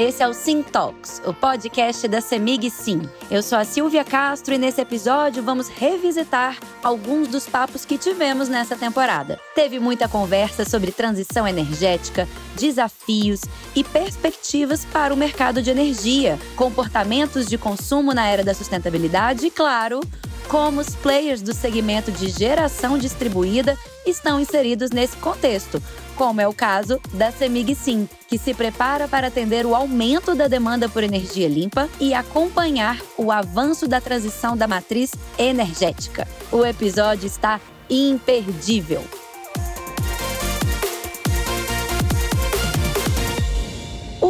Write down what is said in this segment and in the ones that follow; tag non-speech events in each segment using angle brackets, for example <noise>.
esse é o Sim Talks, o podcast da Semig Sim. Eu sou a Silvia Castro e nesse episódio vamos revisitar alguns dos papos que tivemos nessa temporada. Teve muita conversa sobre transição energética, desafios e perspectivas para o mercado de energia, comportamentos de consumo na era da sustentabilidade e, claro, como os players do segmento de geração distribuída estão inseridos nesse contexto, como é o caso da Semig Sim, que se prepara para atender o aumento da demanda por energia limpa e acompanhar o avanço da transição da matriz energética. O episódio está imperdível.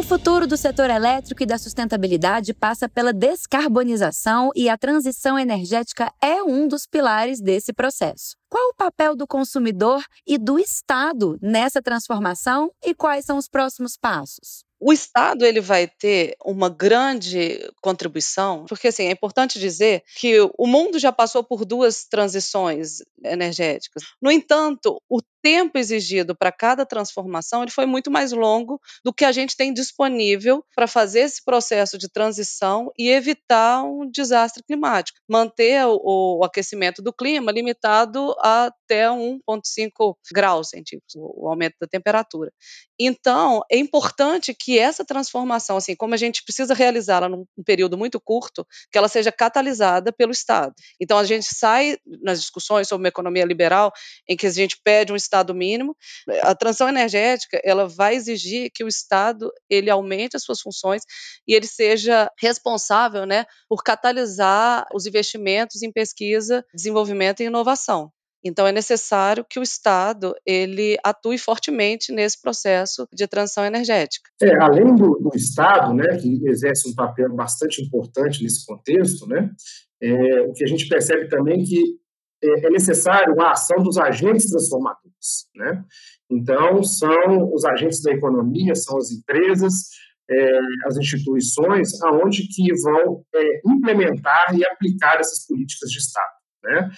O futuro do setor elétrico e da sustentabilidade passa pela descarbonização e a transição energética é um dos pilares desse processo. Qual o papel do consumidor e do Estado nessa transformação e quais são os próximos passos? O Estado ele vai ter uma grande contribuição, porque assim, é importante dizer que o mundo já passou por duas transições energéticas. No entanto, o tempo exigido para cada transformação ele foi muito mais longo do que a gente tem disponível para fazer esse processo de transição e evitar um desastre climático, manter o, o aquecimento do clima limitado até 1,5 graus centígrados, o aumento da temperatura. Então, é importante que essa transformação, assim, como a gente precisa realizá-la num período muito curto, que ela seja catalisada pelo Estado. Então, a gente sai nas discussões sobre uma economia liberal, em que a gente pede um Estado mínimo. A transição energética, ela vai exigir que o Estado ele aumente as suas funções e ele seja responsável, né, por catalisar os investimentos em pesquisa, desenvolvimento e inovação. Então é necessário que o Estado ele atue fortemente nesse processo de transição energética. É, além do, do, Estado, né, que exerce um papel bastante importante nesse contexto, né, é, o que a gente percebe também que é, é necessário a ação dos agentes transformadores, né? Então são os agentes da economia, são as empresas, é, as instituições, aonde que vão é, implementar e aplicar essas políticas de Estado. Né?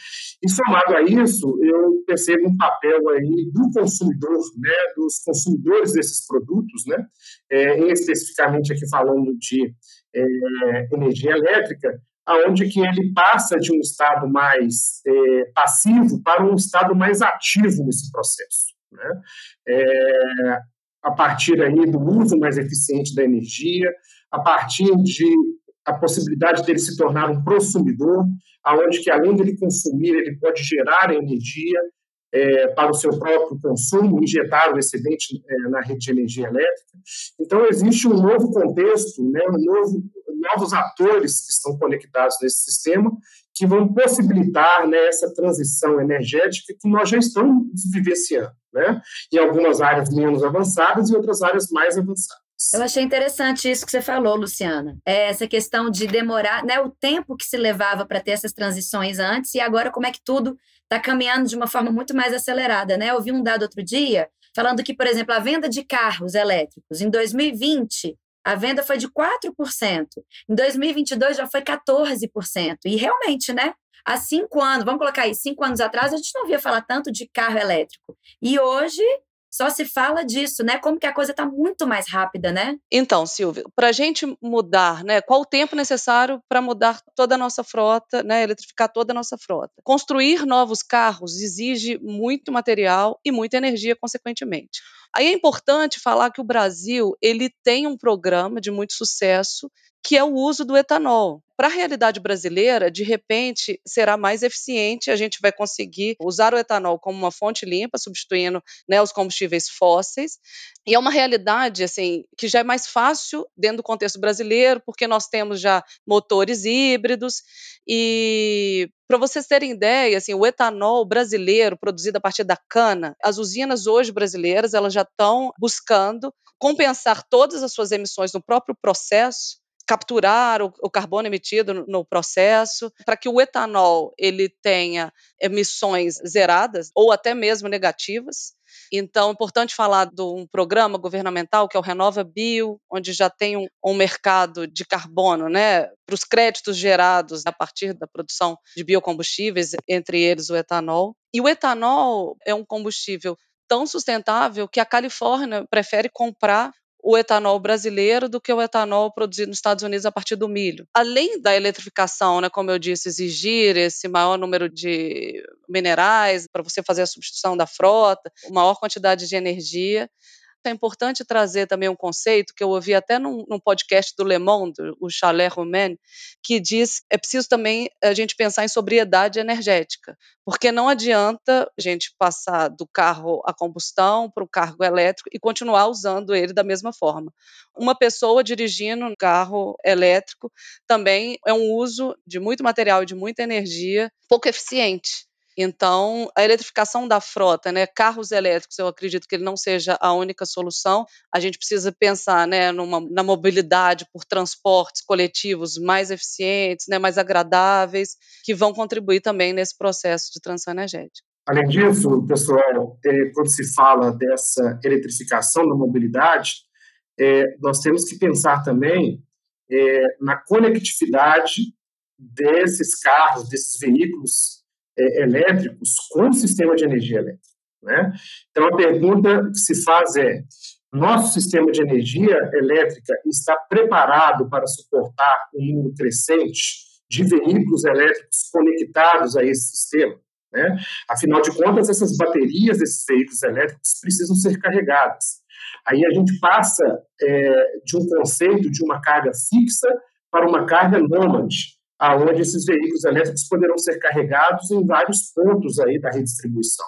E somado a isso, eu percebo um papel aí do consumidor, né, dos consumidores desses produtos, né, é, especificamente aqui falando de é, energia elétrica, aonde que ele passa de um estado mais é, passivo para um estado mais ativo nesse processo. Né? É, a partir aí do uso mais eficiente da energia, a partir de a possibilidade dele se tornar um consumidor, aonde que além dele consumir, ele pode gerar energia é, para o seu próprio consumo, injetar o excedente é, na rede de energia elétrica. Então, existe um novo contexto, né, um novo, novos atores que estão conectados nesse sistema, que vão possibilitar né, essa transição energética que nós já estamos vivenciando, né, em algumas áreas menos avançadas e outras áreas mais avançadas. Eu achei interessante isso que você falou, Luciana. É essa questão de demorar, né, o tempo que se levava para ter essas transições antes e agora como é que tudo está caminhando de uma forma muito mais acelerada, né? Eu vi um dado outro dia falando que, por exemplo, a venda de carros elétricos em 2020 a venda foi de 4%. Em 2022 já foi 14%. E realmente, né? Há cinco anos, vamos colocar aí, cinco anos atrás, a gente não via falar tanto de carro elétrico. E hoje só se fala disso, né? Como que a coisa está muito mais rápida, né? Então, Silvia, para a gente mudar, né? Qual o tempo necessário para mudar toda a nossa frota, né? Eletrificar toda a nossa frota? Construir novos carros exige muito material e muita energia, consequentemente. Aí é importante falar que o Brasil ele tem um programa de muito sucesso que é o uso do etanol. Para a realidade brasileira, de repente, será mais eficiente, a gente vai conseguir usar o etanol como uma fonte limpa, substituindo né, os combustíveis fósseis. E é uma realidade assim que já é mais fácil dentro do contexto brasileiro, porque nós temos já motores híbridos. E para vocês terem ideia, assim, o etanol brasileiro produzido a partir da cana, as usinas hoje brasileiras elas já estão buscando compensar todas as suas emissões no próprio processo capturar o, o, carbono emitido no, no processo, para que o etanol ele tenha emissões zeradas ou até mesmo negativas. Então, é importante falar de um programa governamental que é o Renova Bio, onde já tem um, um mercado de carbono, né, para os créditos gerados a partir da produção de biocombustíveis, entre eles o etanol. E o etanol é um combustível tão sustentável que a Califórnia prefere comprar o etanol brasileiro do que o etanol produzido nos Estados Unidos a partir do milho. Além da eletrificação, né, como eu disse, exigir esse maior número de minerais para você fazer a substituição da frota, maior quantidade de energia, é importante trazer também um conceito que eu ouvi até num, num podcast do Le Monde, o Chalet Romain, que diz é preciso também a gente pensar em sobriedade energética, porque não adianta a gente passar do carro a combustão para o carro elétrico e continuar usando ele da mesma forma. Uma pessoa dirigindo um carro elétrico também é um uso de muito material e de muita energia pouco eficiente. Então, a eletrificação da frota, né, carros elétricos, eu acredito que ele não seja a única solução. A gente precisa pensar né, numa, na mobilidade por transportes coletivos mais eficientes, né, mais agradáveis, que vão contribuir também nesse processo de transição energética. Além disso, pessoal, é, quando se fala dessa eletrificação da mobilidade, é, nós temos que pensar também é, na conectividade desses carros, desses veículos é, elétricos com o sistema de energia elétrica. Né? Então, a pergunta que se faz é: nosso sistema de energia elétrica está preparado para suportar um número crescente de veículos elétricos conectados a esse sistema? Né? Afinal de contas, essas baterias desses veículos elétricos precisam ser carregadas. Aí a gente passa é, de um conceito de uma carga fixa para uma carga nômade, aonde esses veículos elétricos poderão ser carregados em vários pontos aí da redistribuição.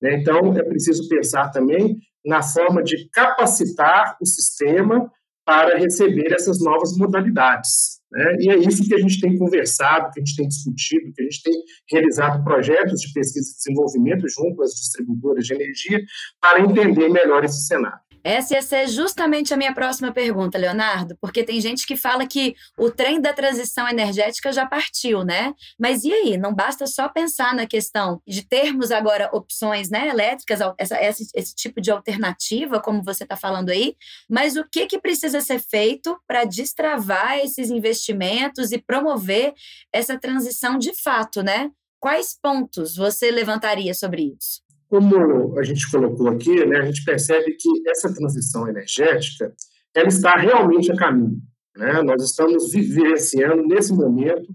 Né? Então, é preciso pensar também na forma de capacitar o sistema para receber essas novas modalidades. Né? E é isso que a gente tem conversado, que a gente tem discutido, que a gente tem realizado projetos de pesquisa e desenvolvimento junto às distribuidoras de energia para entender melhor esse cenário. Essa ia ser justamente a minha próxima pergunta, Leonardo, porque tem gente que fala que o trem da transição energética já partiu, né? Mas e aí? Não basta só pensar na questão de termos agora opções né, elétricas, essa, esse, esse tipo de alternativa, como você está falando aí, mas o que, que precisa ser feito para destravar esses investimentos e promover essa transição de fato, né? Quais pontos você levantaria sobre isso? Como a gente colocou aqui, né, a gente percebe que essa transição energética ela está realmente a caminho. Né? Nós estamos vivenciando, nesse momento,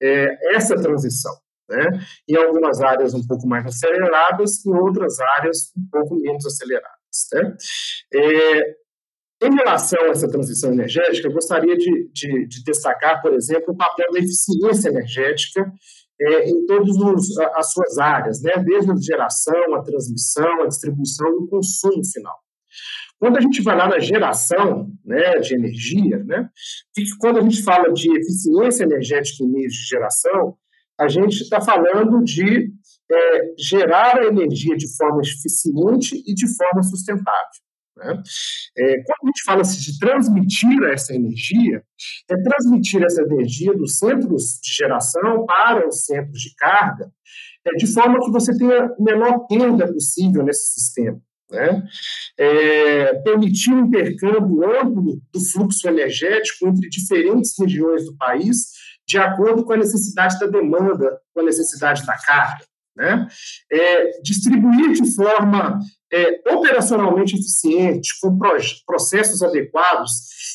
é, essa transição. Né? Em algumas áreas um pouco mais aceleradas, em outras áreas um pouco menos aceleradas. Né? É, em relação a essa transição energética, eu gostaria de, de, de destacar, por exemplo, o papel da eficiência energética é, em todas as suas áreas, né? desde a geração, a transmissão, a distribuição e o consumo final. Quando a gente vai lá na geração né, de energia, né, quando a gente fala de eficiência energética em meios de geração, a gente está falando de é, gerar a energia de forma eficiente e de forma sustentável. Né? É, quando a gente fala assim, de transmitir essa energia, é transmitir essa energia dos centros de geração para os centros de carga, é, de forma que você tenha a menor perda possível nesse sistema. Né? É, permitir um intercâmbio amplo do fluxo energético entre diferentes regiões do país, de acordo com a necessidade da demanda, com a necessidade da carga. Né? É, distribuir de forma é, operacionalmente eficiente, com processos adequados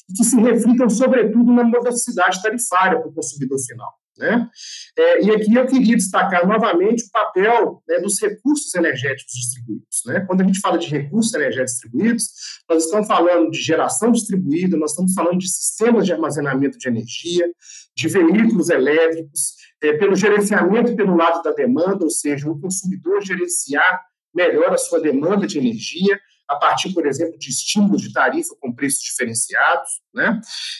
e que se reflitam, sobretudo, na modicidade tarifária para o consumidor final. Né? É, e aqui eu queria destacar novamente o papel né, dos recursos energéticos distribuídos. Né? Quando a gente fala de recursos energéticos distribuídos, nós estamos falando de geração distribuída, nós estamos falando de sistemas de armazenamento de energia, de veículos elétricos, é, pelo gerenciamento pelo lado da demanda, ou seja, o consumidor gerenciar melhor a sua demanda de energia, a partir, por exemplo, de estímulos de tarifa com preços diferenciados. Né?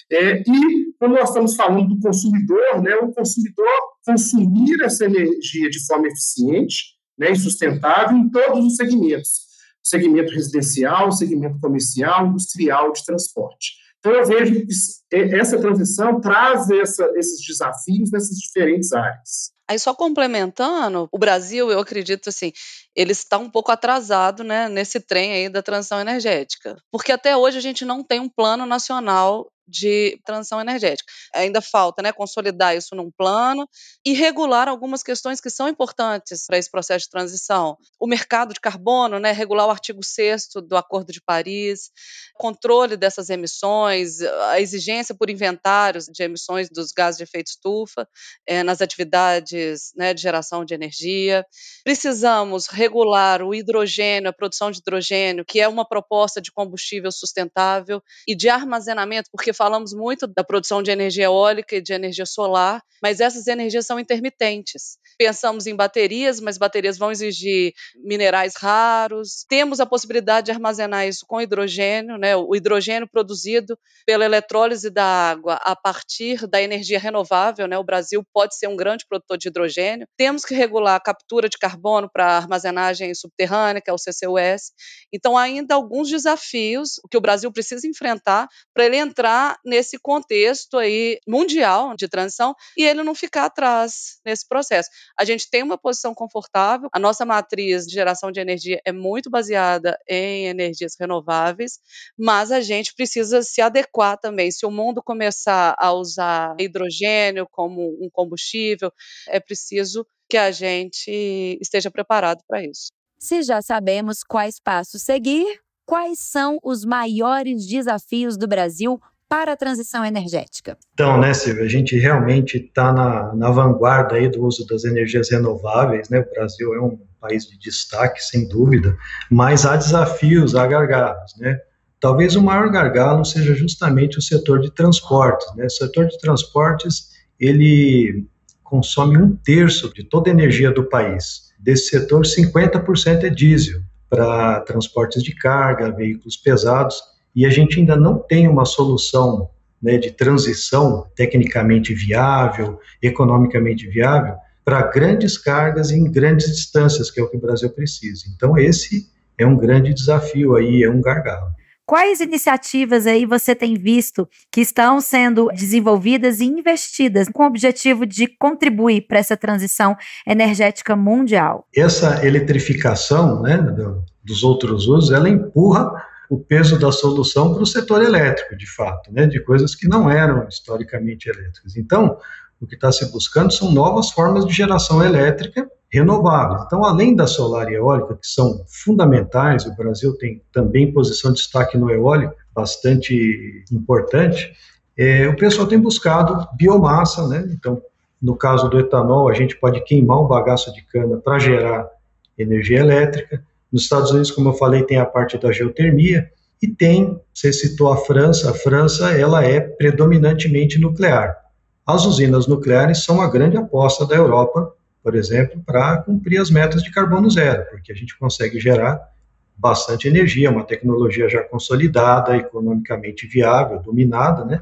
É, e, quando nós estamos falando do consumidor, né, o consumidor consumir essa energia de forma eficiente né, e sustentável em todos os segmentos. segmento residencial, segmento comercial, industrial, de transporte. Então, eu vejo que essa transição traz essa, esses desafios nessas diferentes áreas. Aí, só complementando, o Brasil, eu acredito assim, ele está um pouco atrasado né, nesse trem aí da transição energética. Porque até hoje a gente não tem um plano nacional de transição energética. Ainda falta né, consolidar isso num plano e regular algumas questões que são importantes para esse processo de transição. O mercado de carbono, né, regular o artigo 6 do Acordo de Paris, controle dessas emissões, a exigência por inventários de emissões dos gases de efeito estufa é, nas atividades né, de geração de energia. Precisamos regular o hidrogênio, a produção de hidrogênio, que é uma proposta de combustível sustentável e de armazenamento, porque falamos muito da produção de energia eólica e de energia solar, mas essas energias são intermitentes. Pensamos em baterias, mas baterias vão exigir minerais raros. Temos a possibilidade de armazenar isso com hidrogênio, né? O hidrogênio produzido pela eletrólise da água a partir da energia renovável, né? O Brasil pode ser um grande produtor de hidrogênio. Temos que regular a captura de carbono para armazenagem subterrânea, que é o CCUS. Então, ainda alguns desafios que o Brasil precisa enfrentar para ele entrar nesse contexto aí mundial de transição e ele não ficar atrás nesse processo. A gente tem uma posição confortável, a nossa matriz de geração de energia é muito baseada em energias renováveis, mas a gente precisa se adequar também. Se o mundo começar a usar hidrogênio como um combustível, é preciso que a gente esteja preparado para isso. Se já sabemos quais passos seguir, quais são os maiores desafios do Brasil para a transição energética? Então, né, Silvia, a gente realmente está na, na vanguarda aí do uso das energias renováveis, né? O Brasil é um país de destaque, sem dúvida, mas há desafios, há gargalos, né? Talvez o maior gargalo seja justamente o setor de transportes, né? O setor de transportes, ele consome um terço de toda a energia do país. Desse setor, 50% é diesel para transportes de carga, veículos pesados, e a gente ainda não tem uma solução né, de transição tecnicamente viável, economicamente viável, para grandes cargas em grandes distâncias, que é o que o Brasil precisa. Então, esse é um grande desafio aí, é um gargalo. Quais iniciativas aí você tem visto que estão sendo desenvolvidas e investidas com o objetivo de contribuir para essa transição energética mundial? Essa eletrificação né, dos outros usos, ela empurra o peso da solução para o setor elétrico, de fato, né, de coisas que não eram historicamente elétricas. Então, o que está se buscando são novas formas de geração elétrica renováveis. Então, além da solar e eólica, que são fundamentais, o Brasil tem também posição de destaque no eólico, bastante importante, é, o pessoal tem buscado biomassa, né? Então, no caso do etanol, a gente pode queimar um bagaço de cana para gerar energia elétrica. Nos Estados Unidos, como eu falei, tem a parte da geotermia e tem, você citou a França, a França ela é predominantemente nuclear. As usinas nucleares são a grande aposta da Europa, por exemplo, para cumprir as metas de carbono zero, porque a gente consegue gerar bastante energia, uma tecnologia já consolidada, economicamente viável, dominada, né?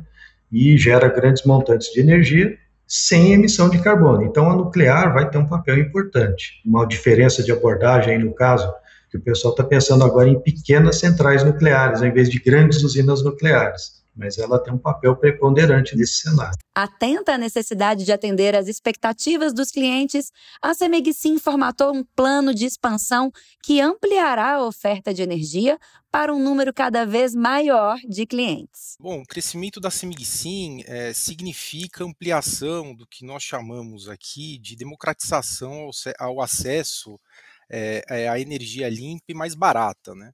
E gera grandes montantes de energia sem emissão de carbono. Então, a nuclear vai ter um papel importante. Uma diferença de abordagem, no caso, que o pessoal está pensando agora em pequenas centrais nucleares, ao invés de grandes usinas nucleares. Mas ela tem um papel preponderante nesse cenário. Atenta à necessidade de atender às expectativas dos clientes, a CEMIG Sim formatou um plano de expansão que ampliará a oferta de energia para um número cada vez maior de clientes. Bom, o crescimento da CEMIG Sim é, significa ampliação do que nós chamamos aqui de democratização ao, ao acesso é, a energia limpa e mais barata, né?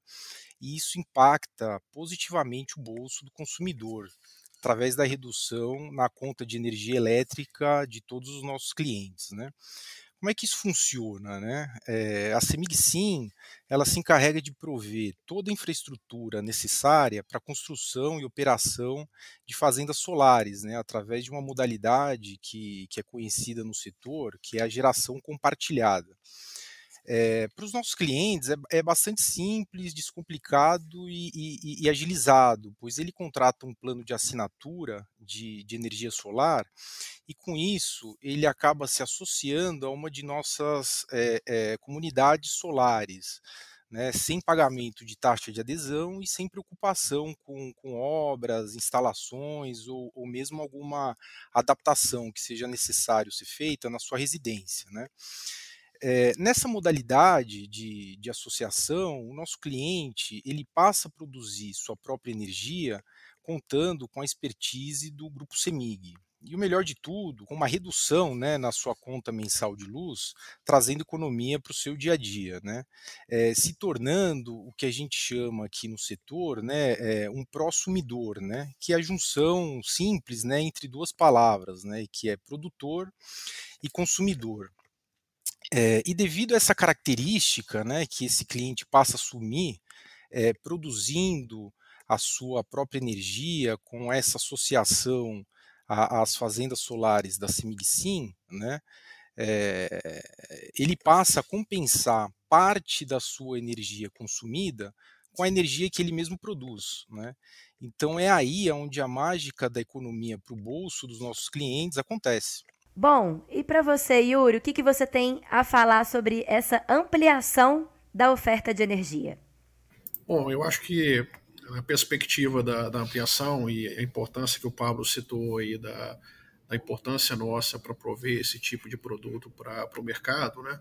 E isso impacta positivamente o bolso do consumidor, através da redução na conta de energia elétrica de todos os nossos clientes, né? Como é que isso funciona, né? É, a Semig Sim, ela se encarrega de prover toda a infraestrutura necessária para a construção e operação de fazendas solares, né? Através de uma modalidade que, que é conhecida no setor, que é a geração compartilhada. É, Para os nossos clientes é, é, bastante simples, descomplicado e, e, e, agilizado, pois ele contrata um plano de assinatura de, de, energia solar e com isso ele acaba se associando a uma de nossas é, comunidades solares. Né, sem pagamento de taxa de adesão e sem preocupação com, com obras, instalações ou, ou mesmo alguma adaptação que seja necessário ser feita na sua residência. Né. É, nessa modalidade de, de associação, o nosso cliente ele passa a produzir sua própria energia contando com a expertise do grupo CEMIG. E o melhor de tudo, com uma redução né, na sua conta mensal de luz, trazendo economia para o seu dia a dia, né? É, se tornando o que a gente chama aqui no setor né, é, um prosumidor, né, que é a junção simples né, entre duas palavras, né, que é produtor e consumidor. É, e devido a essa característica né, que esse cliente passa a assumir, é, produzindo a sua própria energia com essa associação às fazendas solares da Semigsim, né, é, ele passa a compensar parte da sua energia consumida com a energia que ele mesmo produz. Né? Então é aí onde a mágica da economia para o bolso dos nossos clientes acontece. Bom, e para você, Yuri, o que, que você tem a falar sobre essa ampliação da oferta de energia? Bom, eu acho que a perspectiva da, da ampliação e a importância que o Pablo citou aí da, da importância nossa para prover esse tipo de produto para o mercado, né?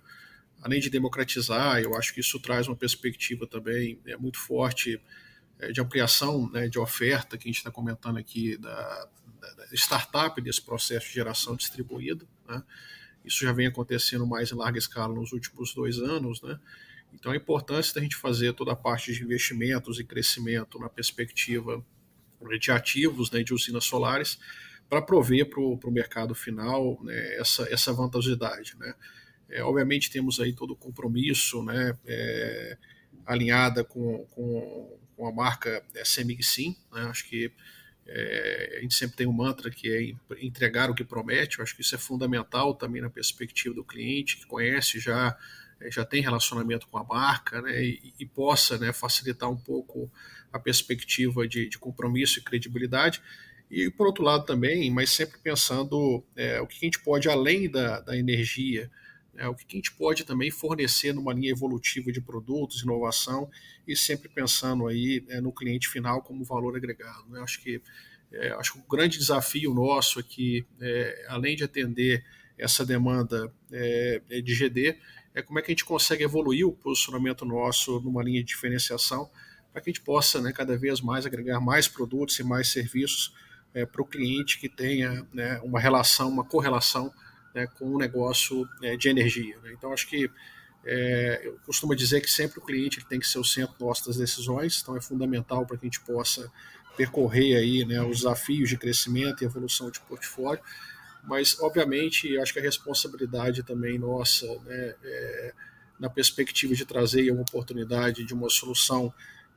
Além de democratizar, eu acho que isso traz uma perspectiva também é, muito forte é, de ampliação né, de oferta que a gente está comentando aqui da, startup desse processo de geração distribuída. Né? Isso já vem acontecendo mais em larga escala nos últimos dois anos. Né? Então, a importância da gente fazer toda a parte de investimentos e crescimento na perspectiva de ativos né, de usinas solares para prover para o mercado final né, essa, essa vantajosidade. Né? É, obviamente, temos aí todo o compromisso né, é, alinhada com, com, com, a marca é, Sim. Né? Acho que é, a gente sempre tem um mantra que é entregar o que promete. Eu acho que isso é fundamental também na perspectiva do cliente que conhece já é, já tem relacionamento com a marca, né, e, e possa né, facilitar um pouco a perspectiva de, de, compromisso e credibilidade. E por outro lado também, mas sempre pensando é, o que a gente pode além da, da energia, né, o que a gente pode também fornecer numa linha evolutiva de produtos, inovação e sempre pensando aí é, no cliente final como valor agregado. Né? Acho que é, acho que o grande desafio nosso aqui, é, além de atender essa demanda é, é de GD, é como é que a gente consegue evoluir o posicionamento nosso numa linha de diferenciação para que a gente possa né, cada vez mais agregar mais produtos e mais serviços é, para o cliente que tenha né, uma relação, uma correlação né, com o negócio é, de energia. Né? Então, acho que é, eu costumo dizer que sempre o cliente tem que ser o centro das decisões, então é fundamental para que a gente possa percorrer aí, né, os desafios de crescimento e evolução de portfólio, mas obviamente acho que a responsabilidade também nossa, né, é, na perspectiva de trazer uma oportunidade de uma solução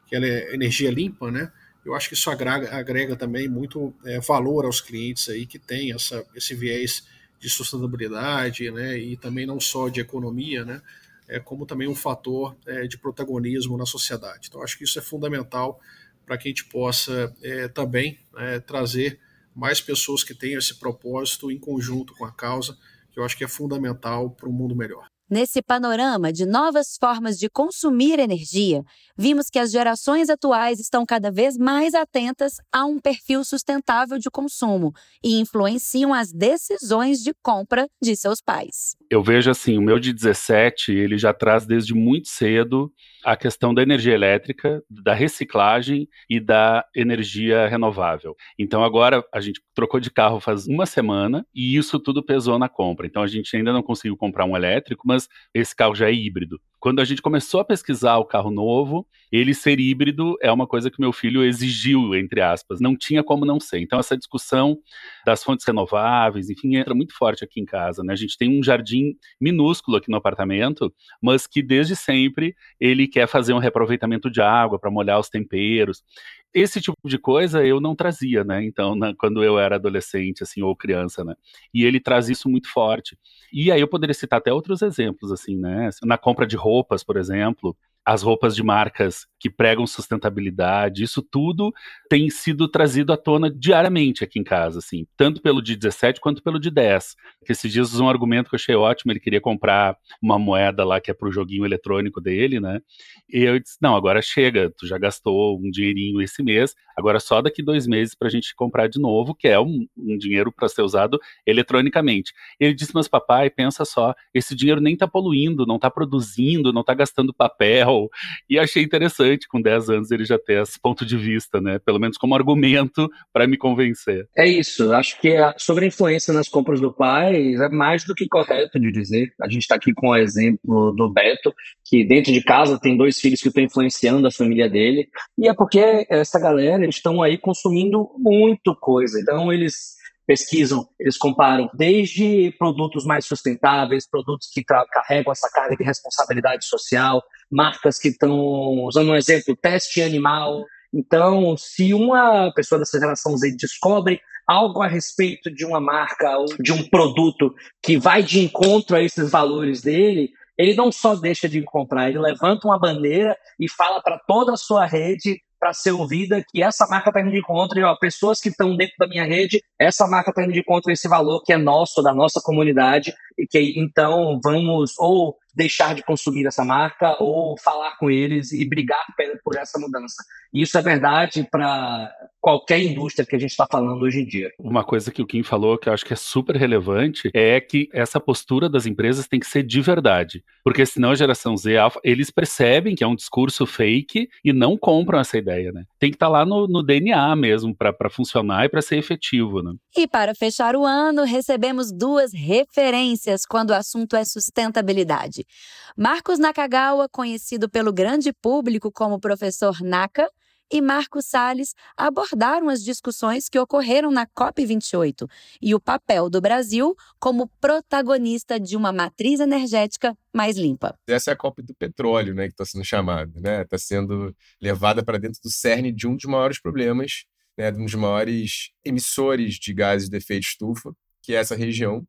que ela é energia limpa, né, eu acho que isso agrega, agrega também muito é, valor aos clientes aí que tem essa, esse viés de sustentabilidade, né, e também não só de economia, né, é, como também um fator é, de protagonismo na sociedade. Então, acho que isso é fundamental para que a gente possa é, também é, trazer mais pessoas que tenham esse propósito em conjunto com a causa, que eu acho que é fundamental para um mundo melhor. Nesse panorama de novas formas de consumir energia, vimos que as gerações atuais estão cada vez mais atentas a um perfil sustentável de consumo e influenciam as decisões de compra de seus pais. Eu vejo assim, o meu de 17, ele já traz desde muito cedo a questão da energia elétrica, da reciclagem e da energia renovável. Então agora a gente trocou de carro faz uma semana e isso tudo pesou na compra. Então a gente ainda não conseguiu comprar um elétrico, mas esse carro já é híbrido quando a gente começou a pesquisar o carro novo, ele ser híbrido é uma coisa que meu filho exigiu, entre aspas. Não tinha como não ser. Então, essa discussão das fontes renováveis, enfim, entra muito forte aqui em casa. Né? A gente tem um jardim minúsculo aqui no apartamento, mas que desde sempre ele quer fazer um reaproveitamento de água para molhar os temperos esse tipo de coisa eu não trazia, né? Então, quando eu era adolescente, assim, ou criança, né? E ele traz isso muito forte. E aí eu poderia citar até outros exemplos, assim, né? Na compra de roupas, por exemplo, as roupas de marcas que pregam sustentabilidade, isso tudo tem sido trazido à tona diariamente aqui em casa, assim, tanto pelo de 17 quanto pelo de 10. Que esses dias um argumento que eu achei ótimo, ele queria comprar uma moeda lá que é para o joguinho eletrônico dele, né? E eu disse, não, agora chega, tu já gastou um dinheirinho esse mês, agora só daqui dois meses para a gente comprar de novo, que é um, um dinheiro para ser usado eletronicamente. Ele disse, mas papai, pensa só, esse dinheiro nem está poluindo, não está produzindo, não está gastando papel. E achei interessante com 10 anos ele já ter esse ponto de vista, né? Pelo menos como argumento para me convencer. É isso. Acho que a, sobre a influência nas compras do pai é mais do que correto de dizer. A gente está aqui com o exemplo do Beto, que dentro de casa tem dois filhos que estão influenciando a família dele. E é porque essa galera, eles estão aí consumindo muito coisa. Então eles pesquisam, eles comparam desde produtos mais sustentáveis, produtos que carregam essa carga de responsabilidade social, marcas que estão, usando um exemplo, teste animal. Então, se uma pessoa dessa geração Z descobre algo a respeito de uma marca ou de um produto que vai de encontro a esses valores dele, ele não só deixa de comprar, ele levanta uma bandeira e fala para toda a sua rede para ser ouvida que essa marca está indo de encontro e ó, pessoas que estão dentro da minha rede, essa marca está indo de encontro esse valor que é nosso, da nossa comunidade, e que então vamos ou deixar de consumir essa marca ou falar com eles e brigar por essa mudança. Isso é verdade para qualquer indústria que a gente está falando hoje em dia. Uma coisa que o Kim falou que eu acho que é super relevante é que essa postura das empresas tem que ser de verdade, porque senão a geração Z Alpha, eles percebem que é um discurso fake e não compram essa ideia, né? Tem que estar tá lá no, no, DNA mesmo para funcionar e para ser efetivo, né? E para fechar o ano, recebemos duas referências quando o assunto é sustentabilidade. Marcos Nakagawa, conhecido pelo grande público como professor Naka, e Marcos Salles abordaram as discussões que ocorreram na COP28 e o papel do Brasil como protagonista de uma matriz energética mais limpa. Essa é a COP do petróleo, né, que está sendo chamada, né? Está sendo levada para dentro do cerne de um dos maiores problemas, né, de um dos maiores emissores de gases de efeito estufa, que é essa região.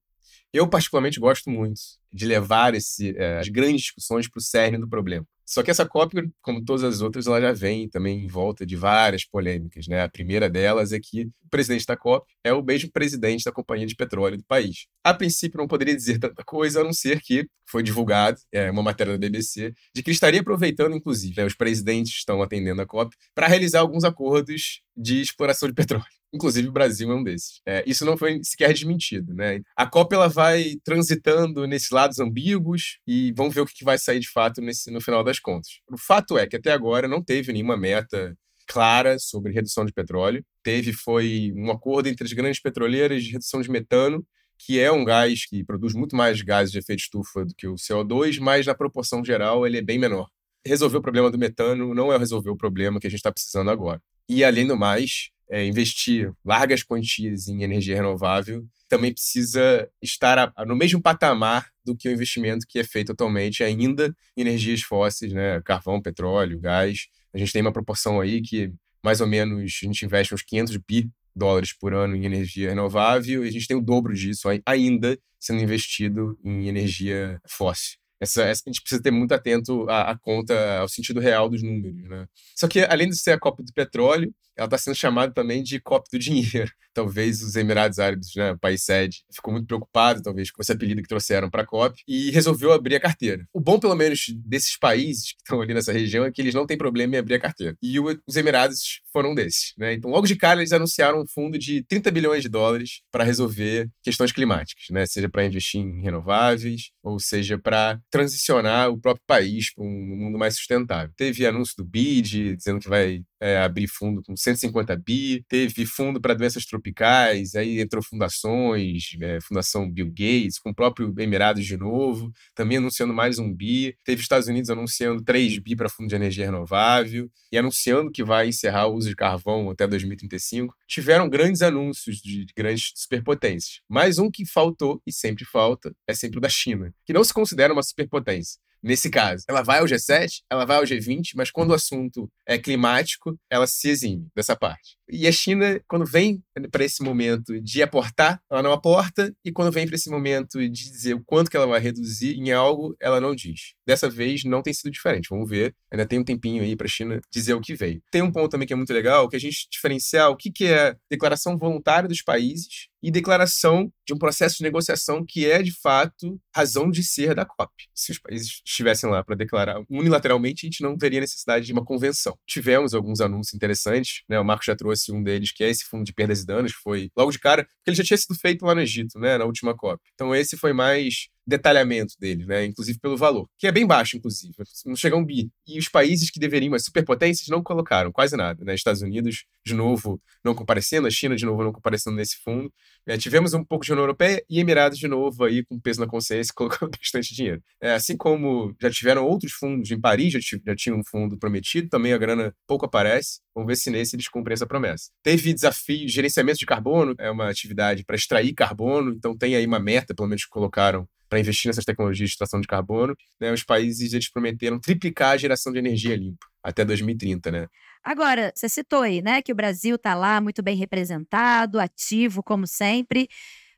Eu particularmente gosto muito de levar esse, é, as grandes discussões para o cerne do problema. Só que essa COP, como todas as outras, ela já vem também em volta de várias polêmicas. Né? A primeira delas é que o presidente da COP é o mesmo presidente da companhia de petróleo do país. A princípio, não poderia dizer tanta coisa, a não ser que foi divulgado, é uma matéria da BBC, de que ele estaria aproveitando, inclusive, né, os presidentes estão atendendo a COP, para realizar alguns acordos de exploração de petróleo. Inclusive o Brasil é um desses. É, isso não foi sequer desmentido, né? A COP ela vai transitando nesses lados ambíguos e vamos ver o que vai sair de fato nesse, no final das contas. O fato é que até agora não teve nenhuma meta clara sobre redução de petróleo. Teve foi um acordo entre as grandes petroleiras de redução de metano, que é um gás que produz muito mais gases de efeito estufa do que o CO2, mas na proporção geral ele é bem menor. Resolver o problema do metano não é resolver o problema que a gente está precisando agora. E além do mais, é, investir largas quantias em energia renovável também precisa estar a, a, no mesmo patamar do que o investimento que é feito atualmente ainda em energias fósseis, né? carvão, petróleo, gás. A gente tem uma proporção aí que mais ou menos a gente investe uns 500 bi dólares por ano em energia renovável e a gente tem o dobro disso ainda sendo investido em energia fóssil. Essa, essa, a gente precisa ter muito atento à, à, conta, ao sentido real dos números. Né? Só que, além de ser a Copa do Petróleo, ela está sendo chamada também de Copa do Dinheiro. <laughs> Talvez os Emirados Árabes, né, o país sede, ficou muito preocupado, talvez, com esse apelido que trouxeram para a COP e resolveu abrir a carteira. O bom, pelo menos, desses países que estão ali nessa região é que eles não têm problema em abrir a carteira. E o, os Emirados foram um desses. Né? Então, logo de cara, eles anunciaram um fundo de 30 bilhões de dólares para resolver questões climáticas, né? seja para investir em renováveis, ou seja para transicionar o próprio país para um mundo mais sustentável. Teve anúncio do BID dizendo que vai é, abrir fundo com 150 bi, teve fundo para doenças tropicais, aí entrou fundações, é, Fundação Bill Gates, com o próprio Emirados de novo, também anunciando mais um bi, teve Estados Unidos anunciando 3 bi para fundo de energia renovável e anunciando que vai encerrar o uso de carvão até 2035. Tiveram grandes anúncios de grandes superpotências. Mas um que faltou, e sempre falta, é sempre o da China, que não se considera uma superpotência nesse caso. Ela vai ao G7, ela vai ao G20, mas quando o assunto é climático, ela se exime dessa parte. E a China, quando vem para esse momento de aportar, ela não aporta, e quando vem para esse momento de dizer o quanto que ela vai reduzir em algo, ela não diz. Dessa vez não tem sido diferente. Vamos ver. Ainda tem um tempinho aí para a China dizer o que veio. Tem um ponto também que é muito legal, que a gente diferenciar o que, que é declaração voluntária dos países e declaração de um processo de negociação que é, de fato, razão de ser da COP. Se os países estivessem lá para declarar unilateralmente, a gente não teria necessidade de uma convenção. Tivemos alguns anúncios interessantes, né? O Marco já trouxe um deles, que é esse fundo de perdas e danos, que foi logo de cara, porque ele já tinha sido feito lá no Egito, né, na última COP. Então esse foi mais detalhamento dele, né? Inclusive pelo valor, que é bem baixo, inclusive, não chega a um bi. E os países que deveriam, as superpotências, não colocaram quase nada, né? Estados Unidos, de novo, não comparecendo, a China, de novo, não comparecendo nesse fundo. É, tivemos um pouco de União Europeia e Emirados, de novo, aí com peso na consciência, <laughs> colocando bastante dinheiro. É, assim como já tiveram outros fundos, em Paris já, já tinha um fundo prometido, também a grana pouco aparece. Vamos ver se nesse eles cumprem essa promessa. Teve desafio, gerenciamento de carbono, é uma atividade para extrair carbono, então tem aí uma meta, pelo menos que colocaram para investir nessas tecnologias de extração de carbono, né, os países eles prometeram triplicar a geração de energia limpa até 2030, né? Agora, você citou aí, né, que o Brasil está lá muito bem representado, ativo como sempre.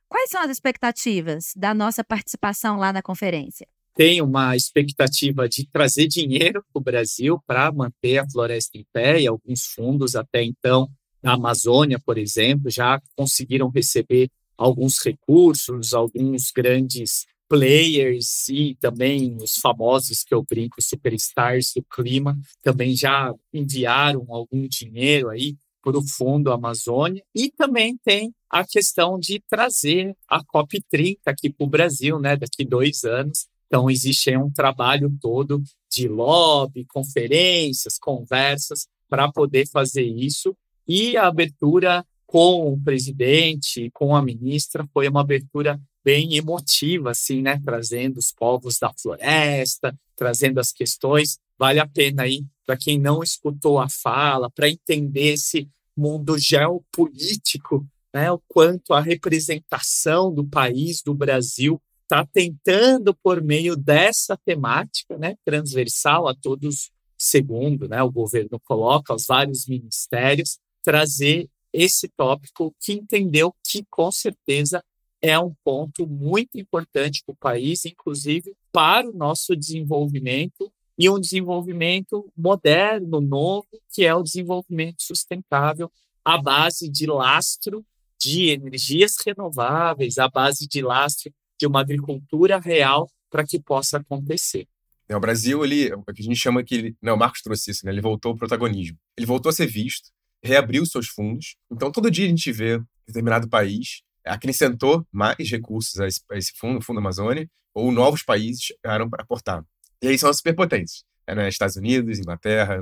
Quais são as expectativas da nossa participação lá na conferência? Tem uma expectativa de trazer dinheiro para o Brasil para manter a floresta em pé e alguns fundos até então na Amazônia, por exemplo, já conseguiram receber alguns recursos, alguns grandes players e também os famosos que eu brinco, superstars do clima, também já enviaram algum dinheiro aí para o Fundo Amazônia. E também tem a questão de trazer a COP30 aqui para o Brasil, né, daqui dois anos. Então, existe aí um trabalho todo de lobby, conferências, conversas para poder fazer isso. E a abertura com o presidente, com a ministra, foi uma abertura bem emotiva, assim, né? Trazendo os povos da floresta, trazendo as questões. Vale a pena aí, para quem não escutou a fala, para entender esse mundo geopolítico, né? O quanto a representação do país, do Brasil, está tentando, por meio dessa temática, né? Transversal a todos, segundo né, o governo coloca, aos vários ministérios, trazer esse tópico que entendeu que, com certeza, é um ponto muito importante para o país, inclusive para o nosso desenvolvimento e um desenvolvimento moderno, novo, que é o desenvolvimento sustentável à base de lastro de energias renováveis, à base de lastro de uma agricultura real para que possa acontecer. É, o Brasil, ele, o que a gente chama que não, o Marcos trouxe isso, né? Ele voltou ao protagonismo. Ele voltou a ser visto, reabriu seus fundos. Então, todo dia a gente vê determinado país acrescentou mais recursos a esse, fundo, o Fundo Amazônia, ou novos países chegaram para aportar. E aí são as superpotências. É, né? Estados Unidos, Inglaterra,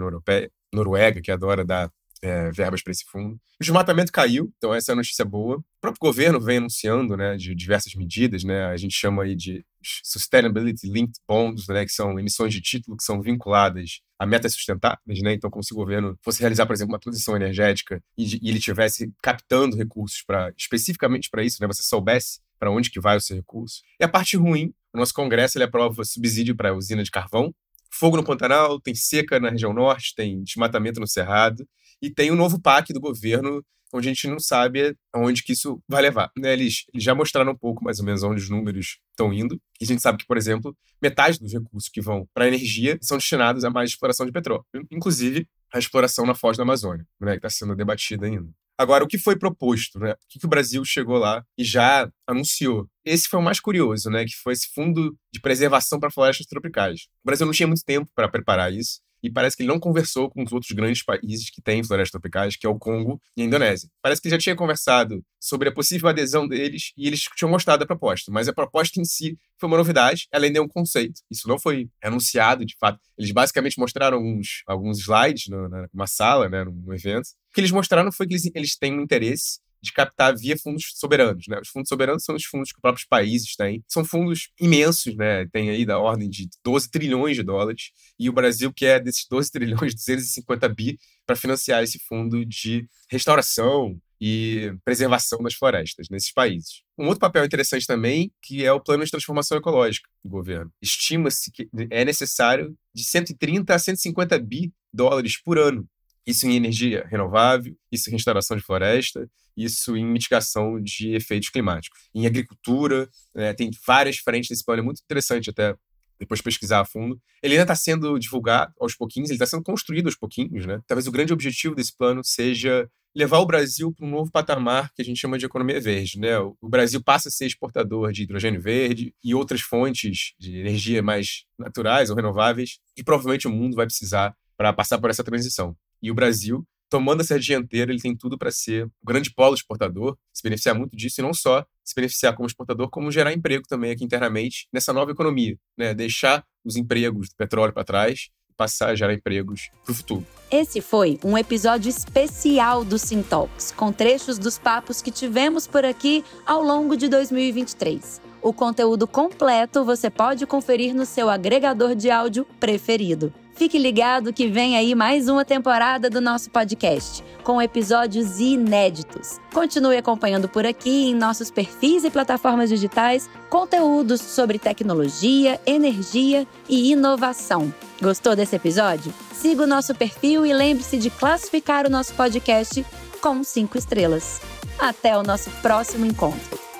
Noruega, que adora dar é, verbas para esse fundo. O desmatamento caiu, então essa é a notícia boa. O próprio governo vem anunciando né, de diversas medidas, né, a gente chama aí de Sustainability Linked Bonds, né, que são emissões de título que são vinculadas a metas sustentáveis, né? Então, como se o governo fosse realizar, por exemplo, uma transição energética e, e ele tivesse captando recursos para especificamente para isso, né? Você soubesse para onde que vai o seu recurso. E a parte ruim, o nosso Congresso ele aprova subsídio para a usina de carvão, fogo no Pantanal, tem seca na região norte, tem desmatamento no Cerrado e tem um novo PAC do governo onde a gente não sabe aonde que isso vai levar. Né? Eles, eles já mostraram um pouco mais ou menos onde os números estão indo. E a gente sabe que, por exemplo, metade dos recursos que vão para a energia são destinados a mais exploração de petróleo, inclusive a exploração na foz da Amazônia, né? que está sendo debatida ainda. Agora, o que foi proposto, né? O que, que, o Brasil chegou lá e já anunciou? Esse foi o mais curioso, né? Que foi esse fundo de preservação para florestas tropicais. O Brasil não tinha muito tempo para preparar isso e parece que ele não conversou com os outros grandes países que têm florestas tropicais, que é o Congo e a Indonésia. Parece que já tinha conversado sobre a possível adesão deles e eles tinham gostado da proposta, mas a proposta em si foi uma novidade, ela ainda é um conceito. Isso não foi anunciado, de fato. Eles basicamente mostraram alguns, alguns slides numa sala, né, num evento. O que eles mostraram foi que eles, eles têm um interesse de captar via fundos soberanos. Né? Os fundos soberanos são os fundos que os próprios países têm. São fundos imensos, né? tem aí da ordem de 12 trilhões de dólares, e o Brasil quer desses 12 trilhões, <laughs> 250 bi para financiar esse fundo de restauração e preservação das florestas nesses países. Um outro papel interessante também, que é o plano de transformação ecológica. do governo. Estima-se que é necessário de 130 a 150 bi dólares por ano. Isso em energia renovável, isso em restauração de floresta, isso em mitigação de efeitos climáticos. Em agricultura, né, tem várias frentes desse plano, é muito interessante até depois pesquisar a fundo. Ele ainda está sendo divulgado aos pouquinhos, ele está sendo construído aos pouquinhos, né? Talvez o grande objetivo desse plano seja levar o Brasil para um novo patamar que a gente chama de economia verde, né? O Brasil passa a ser exportador de hidrogênio verde e outras fontes de energia mais naturais ou renováveis, e provavelmente o mundo vai precisar para passar por essa transição. E o Brasil tomando essa dianteira, ele tem tudo para ser um grande polo exportador, se beneficiar muito disso, e não só se beneficiar como exportador, como gerar emprego também aqui internamente nessa nova economia, né? deixar os empregos do petróleo para trás e passar a gerar empregos para o futuro. Esse foi um episódio especial do Sintalks, com trechos dos papos que tivemos por aqui ao longo de 2023. O conteúdo completo você pode conferir no seu agregador de áudio preferido. Fique ligado que vem aí mais uma temporada do nosso podcast, com episódios inéditos. Continue acompanhando por aqui em nossos perfis e plataformas digitais conteúdos sobre tecnologia, energia e inovação. Gostou desse episódio? Siga o nosso perfil e lembre-se de classificar o nosso podcast com cinco estrelas. Até o nosso próximo encontro.